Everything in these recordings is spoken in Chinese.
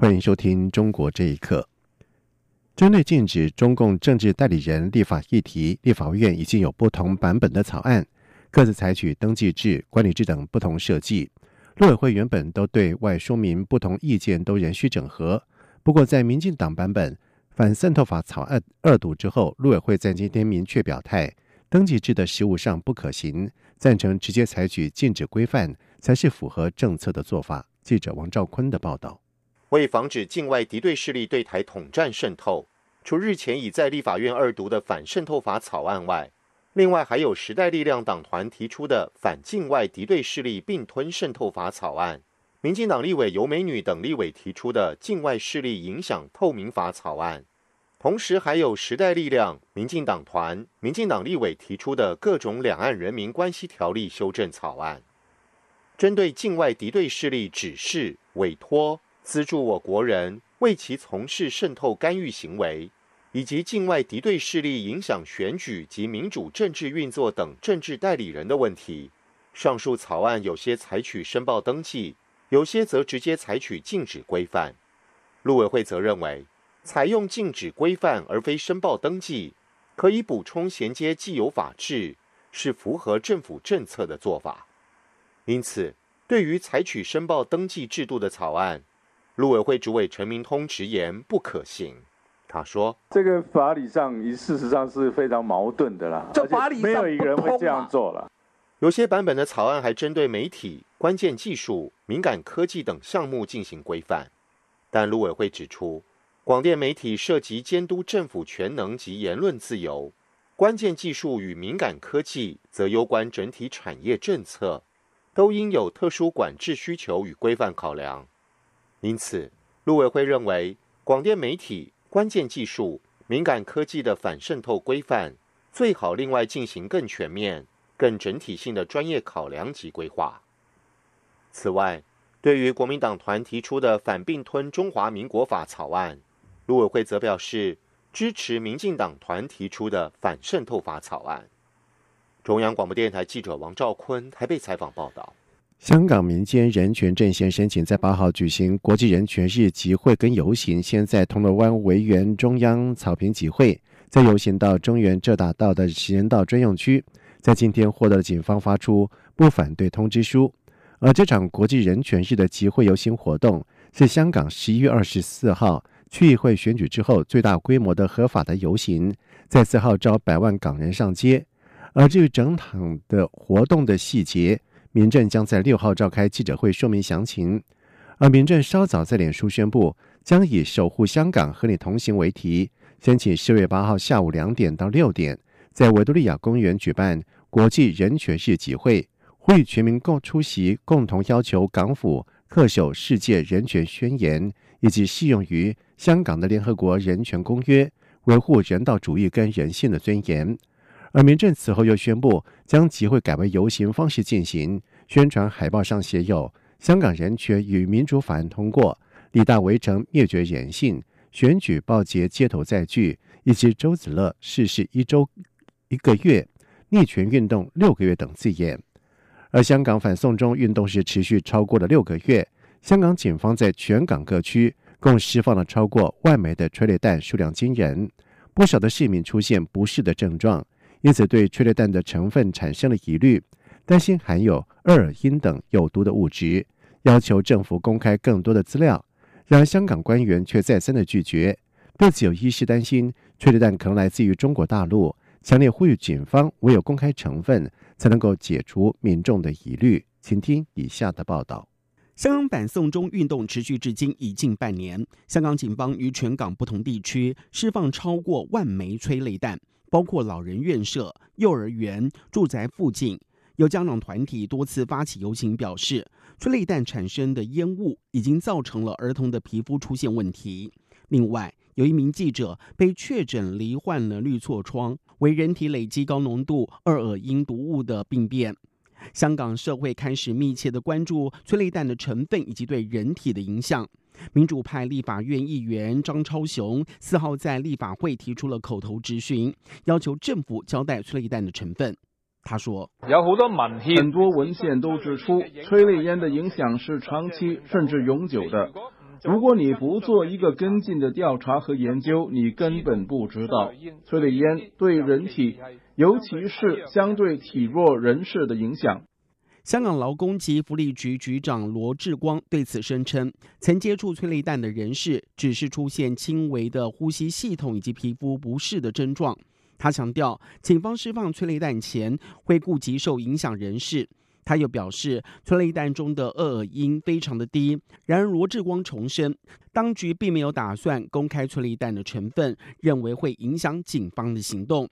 欢迎收听《中国这一刻》。针对禁止中共政治代理人立法议题，立法院已经有不同版本的草案，各自采取登记制、管理制等不同设计。陆委会原本都对外说明不同意见都仍需整合。不过，在民进党版本反渗透法草案二读之后，陆委会在今天明确表态，登记制的实务上不可行，赞成直接采取禁止规范才是符合政策的做法。记者王兆坤的报道。为防止境外敌对势力对台统战渗透，除日前已在立法院二读的反渗透法草案外，另外还有时代力量党团提出的反境外敌对势力并吞渗透法草案，民进党立委尤美女等立委提出的境外势力影响透明法草案，同时还有时代力量、民进党团、民进党立委提出的各种两岸人民关系条例修正草案，针对境外敌对势力指示、委托。资助我国人为其从事渗透干预行为，以及境外敌对势力影响选举及民主政治运作等政治代理人的问题，上述草案有些采取申报登记，有些则直接采取禁止规范。陆委会则认为，采用禁止规范而非申报登记，可以补充衔接既有法制，是符合政府政策的做法。因此，对于采取申报登记制度的草案，陆委会主委陈明通直言不可行。他说：“这个法理上，事实上是非常矛盾的啦。这法理上没有一个人会这样做了。有些版本的草案还针对媒体、关键技术、敏感科技等项目进行规范，但陆委会指出，广电媒体涉及监督政府权能及言论自由，关键技术与敏感科技则攸关整体产业政策，都应有特殊管制需求与规范考量。”因此，陆委会认为，广电媒体、关键技术、敏感科技的反渗透规范，最好另外进行更全面、更整体性的专业考量及规划。此外，对于国民党团提出的反并吞中华民国法草案，陆委会则表示支持民进党团提出的反渗透法草案。中央广播电台记者王兆坤台北采访报道。香港民间人权阵线申请在八号举行国际人权日集会跟游行，先在铜锣湾维园中央草坪集会，再游行到中原浙大道的行人道专用区，在今天获得了警方发出不反对通知书。而这场国际人权日的集会游行活动，是香港十一月二十四号区议会选举之后最大规模的合法的游行，再次号召百万港人上街。而至于整场的活动的细节，民政将在六号召开记者会说明详情，而民政稍早在脸书宣布，将以“守护香港，和你同行”为题，申请十月八号下午两点到六点，在维多利亚公园举办国际人权日集会，呼吁全民共出席，共同要求港府恪守世界人权宣言以及适用于香港的联合国人权公约，维护人道主义跟人性的尊严。而民政此后又宣布，将集会改为游行方式进行，宣传海报上写有“香港人权与民主法案通过”、“李大围城灭绝人性”、“选举报捷街头再聚”以及“周子乐逝世一周一个月”、“逆权运动六个月”等字眼。而香港反送中运动是持续超过了六个月，香港警方在全港各区共释放了超过万枚的催泪弹，数量惊人，不少的市民出现不适的症状。因此，对催泪弹的成分产生了疑虑，担心含有二尔英等有毒的物质，要求政府公开更多的资料。然而，香港官员却再三的拒绝。对此，有医师担心催泪弹可能来自于中国大陆，强烈呼吁警方唯有公开成分，才能够解除民众的疑虑。请听以下的报道：香港反送中运动持续至今已近半年，香港警方于全港不同地区释放超过万枚催泪弹。包括老人院舍、幼儿园、住宅附近，有家长团体多次发起游行，表示催泪弹产生的烟雾已经造成了儿童的皮肤出现问题。另外，有一名记者被确诊罹患了绿痤疮，为人体累积高浓度二恶英毒物的病变。香港社会开始密切的关注催泪弹的成分以及对人体的影响。民主派立法院议员张超雄四号在立法会提出了口头质询，要求政府交代催泪弹的成分。他说：“有好多文献，很多文献都指出，催泪烟的影响是长期甚至永久的。如果你不做一个跟进的调查和研究，你根本不知道催泪烟对人体，尤其是相对体弱人士的影响。”香港劳工及福利局局长罗志光对此声称，曾接触催泪弹的人士只是出现轻微的呼吸系统以及皮肤不适的症状。他强调，警方释放催泪弹前会顾及受影响人士。他又表示，催泪弹中的二恶英非常的低。然而，罗志光重申，当局并没有打算公开催泪弹的成分，认为会影响警方的行动。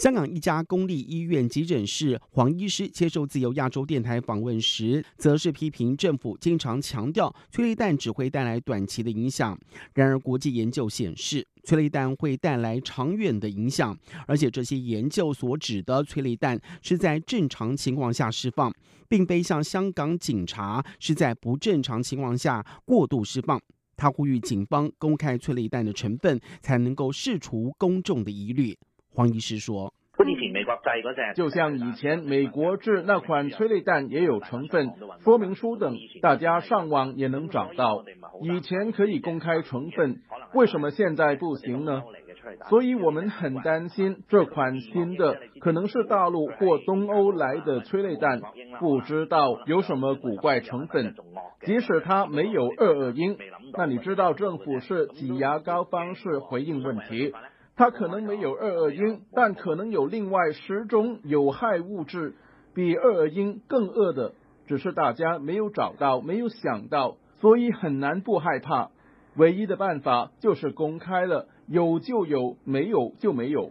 香港一家公立医院急诊室黄医师接受自由亚洲电台访问时，则是批评政府经常强调催泪弹只会带来短期的影响。然而，国际研究显示，催泪弹会带来长远的影响，而且这些研究所指的催泪弹是在正常情况下释放，并非像香港警察是在不正常情况下过度释放。他呼吁警方公开催泪弹的成分，才能够释除公众的疑虑。黄医师说：“就像以前美国制那款催泪弹也有成分说明书等，大家上网也能找到。以前可以公开成分，为什么现在不行呢？所以我们很担心这款新的可能是大陆或东欧来的催泪弹，不知道有什么古怪成分。即使它没有二恶英，那你知道政府是挤牙膏方式回应问题。”它可能没有二恶英，但可能有另外十种有害物质，比二恶英更恶的，只是大家没有找到，没有想到，所以很难不害怕。唯一的办法就是公开了，有就有，没有就没有。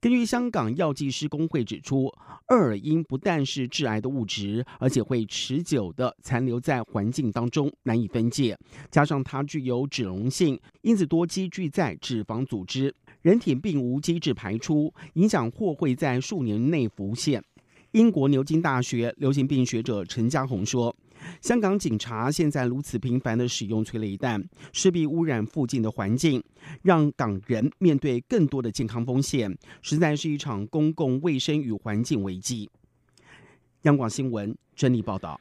根据香港药剂师工会指出，二恶英不但是致癌的物质，而且会持久的残留在环境当中，难以分解。加上它具有脂溶性，因此多积聚在脂肪组织。人体并无机制排出，影响或会在数年内浮现。英国牛津大学流行病学者陈家宏说：“香港警察现在如此频繁的使用催泪弹，势必污染附近的环境，让港人面对更多的健康风险，实在是一场公共卫生与环境危机。”央广新闻整理报道。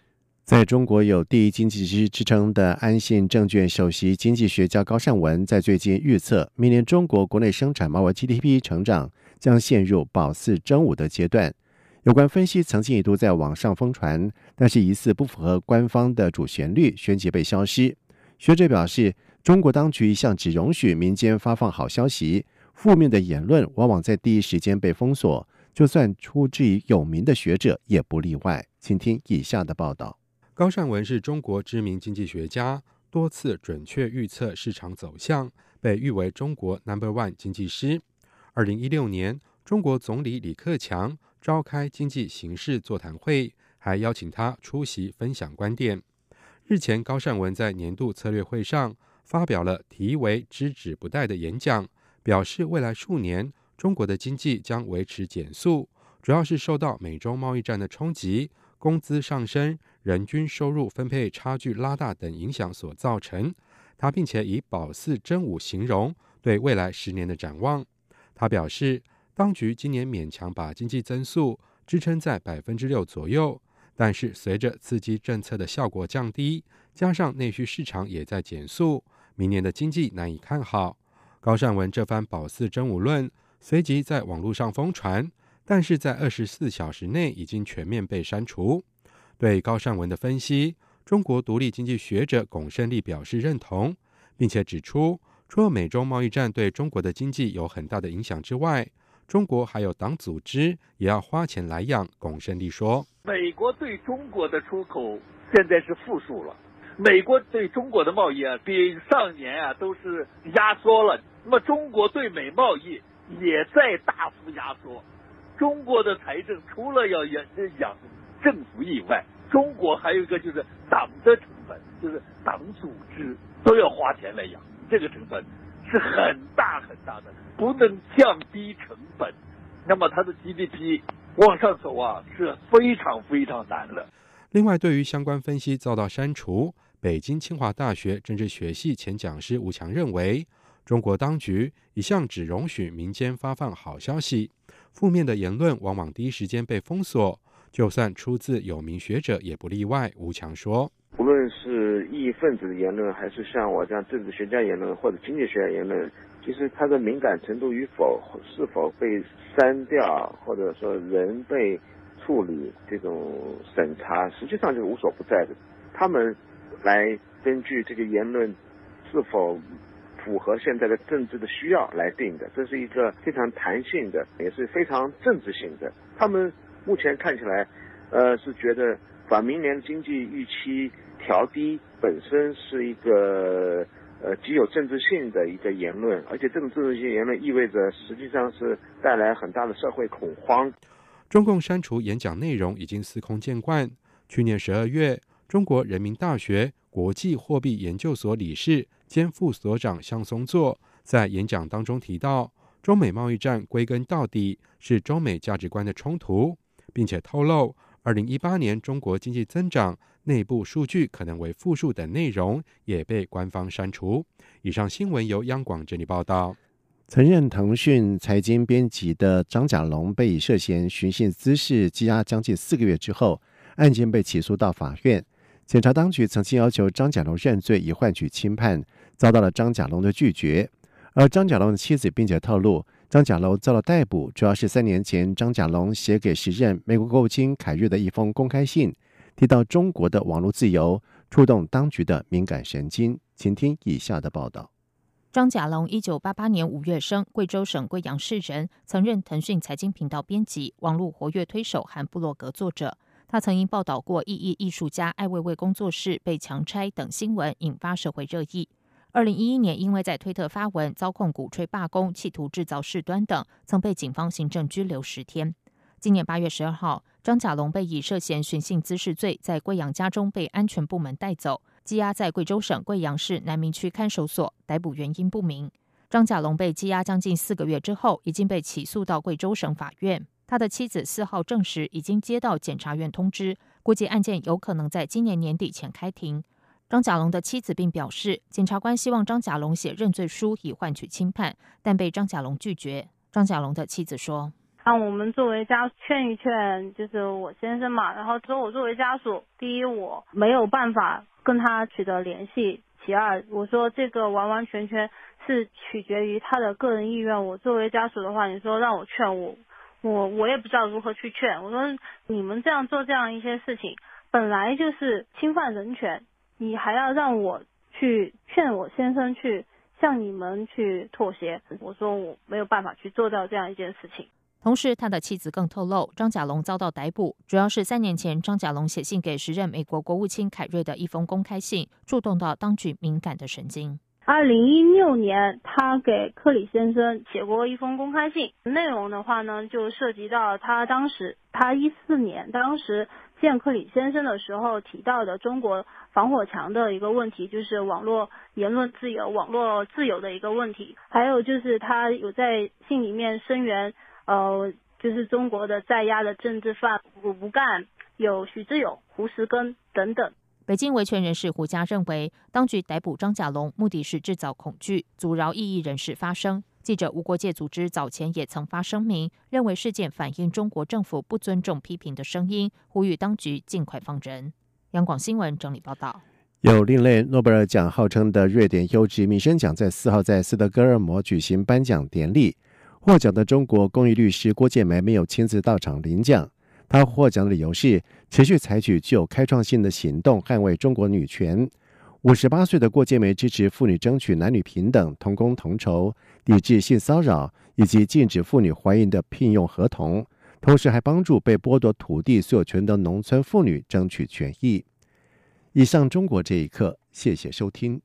在中国有第一经济师之称的安信证券首席经济学家高善文，在最近预测，明年中国国内生产毛额 GDP 成长将陷入保四争五的阶段。有关分析曾经一度在网上疯传，但是疑似不符合官方的主旋律，旋即被消失。学者表示，中国当局一向只容许民间发放好消息，负面的言论往往在第一时间被封锁，就算出自于有名的学者也不例外。请听以下的报道。高善文是中国知名经济学家，多次准确预测市场走向，被誉为中国 Number One 经济师。二零一六年，中国总理李克强召开经济形势座谈会，还邀请他出席分享观点。日前，高善文在年度策略会上发表了题为“知止不殆”的演讲，表示未来数年中国的经济将维持减速，主要是受到美中贸易战的冲击。工资上升、人均收入分配差距拉大等影响所造成。他并且以“保四真五”形容对未来十年的展望。他表示，当局今年勉强把经济增速支撑在百分之六左右，但是随着刺激政策的效果降低，加上内需市场也在减速，明年的经济难以看好。高善文这番“保四真五”论随即在网络上疯传。但是在二十四小时内已经全面被删除。对高善文的分析，中国独立经济学者龚胜利表示认同，并且指出，除了美中贸易战对中国的经济有很大的影响之外，中国还有党组织也要花钱来养。龚胜利说：“美国对中国的出口现在是负数了，美国对中国的贸易啊，比上年啊都是压缩了。那么中国对美贸易也在大幅压缩。”中国的财政除了要养养政府以外，中国还有一个就是党的成本，就是党组织都要花钱来养，这个成本是很大很大的，不能降低成本，那么它的 GDP 往上走啊是非常非常难的。另外，对于相关分析遭到删除，北京清华大学政治学系前讲师吴强认为，中国当局一向只容许民间发放好消息，负面的言论往往第一时间被封锁，就算出自有名学者也不例外。吴强说：“无论是异议分子的言论，还是像我这样政治学家言论或者经济学家言论，其实它的敏感程度与否，是否被删掉，或者说人被。”处理这种审查，实际上就是无所不在的。他们来根据这个言论是否符合现在的政治的需要来定的，这是一个非常弹性的，也是非常政治性的。他们目前看起来，呃，是觉得把明年经济预期调低本身是一个呃极有政治性的一个言论，而且这种政治性言论意味着实际上是带来很大的社会恐慌。中共删除演讲内容已经司空见惯。去年十二月，中国人民大学国际货币研究所理事兼副所长向松作在演讲当中提到，中美贸易战归根到底是中美价值观的冲突，并且透露，二零一八年中国经济增长内部数据可能为负数等内容也被官方删除。以上新闻由央广整理报道。曾任腾讯财经编辑的张甲龙被以涉嫌寻衅滋事羁押将近四个月之后，案件被起诉到法院。检察当局曾经要求张甲龙认罪以换取轻判，遭到了张甲龙的拒绝。而张甲龙的妻子并且透露，张甲龙遭到逮捕，主要是三年前张甲龙写给时任美国国务卿凯瑞的一封公开信，提到中国的网络自由，触动当局的敏感神经。请听以下的报道。张甲龙，一九八八年五月生，贵州省贵阳市人，曾任腾讯财经频道编辑、网络活跃推手和部落格作者。他曾因报道过异议艺术家艾未未工作室被强拆等新闻，引发社会热议。二零一一年，因为在推特发文遭控鼓吹罢工、企图制造事端等，曾被警方行政拘留十天。今年八月十二号，张甲龙被以涉嫌寻衅滋事罪，在贵阳家中被安全部门带走。羁押在贵州省贵阳市南明区看守所，逮捕原因不明。张甲龙被羁押将近四个月之后，已经被起诉到贵州省法院。他的妻子四号证实，已经接到检察院通知，估计案件有可能在今年年底前开庭。张甲龙的妻子并表示，检察官希望张甲龙写认罪书以换取轻判，但被张甲龙拒绝。张甲龙的妻子说：“让我们作为家劝一劝，就是我先生嘛。然后说我作为家属，第一我没有办法。”跟他取得联系。其二，我说这个完完全全是取决于他的个人意愿。我作为家属的话，你说让我劝我，我我也不知道如何去劝。我说你们这样做这样一些事情，本来就是侵犯人权，你还要让我去劝我先生去向你们去妥协。我说我没有办法去做到这样一件事情。同时，他的妻子更透露，张甲龙遭到逮捕，主要是三年前张甲龙写信给时任美国国务卿凯瑞的一封公开信，触动到当局敏感的神经。二零一六年，他给克里先生写过一封公开信，内容的话呢，就涉及到他当时，他一四年当时见克里先生的时候提到的中国防火墙的一个问题，就是网络言论自由、网络自由的一个问题，还有就是他有在信里面声援。呃，就是中国的在押的政治犯胡不干，有许志勇、胡石根等等。北京维权人士胡佳认为，当局逮捕张甲龙，目的是制造恐惧，阻挠异议人士发声。记者无国界组织早前也曾发声明，认为事件反映中国政府不尊重批评的声音，呼吁当局尽快放人。央广新闻整理报道。有另类诺贝尔奖号称的瑞典优质民生奖，在四号在斯德哥尔摩举行颁奖典礼。获奖的中国公益律师郭建梅没有亲自到场领奖。他获奖的理由是持续采取具有开创性的行动，捍卫中国女权。五十八岁的郭建梅支持妇女争取男女平等、同工同酬，抵制性骚扰以及禁止妇女怀孕的聘用合同，同时还帮助被剥夺土地所有权的农村妇女争取权益。以上，中国这一刻，谢谢收听。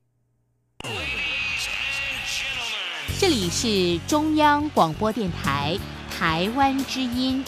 这里是中央广播电台台湾之音。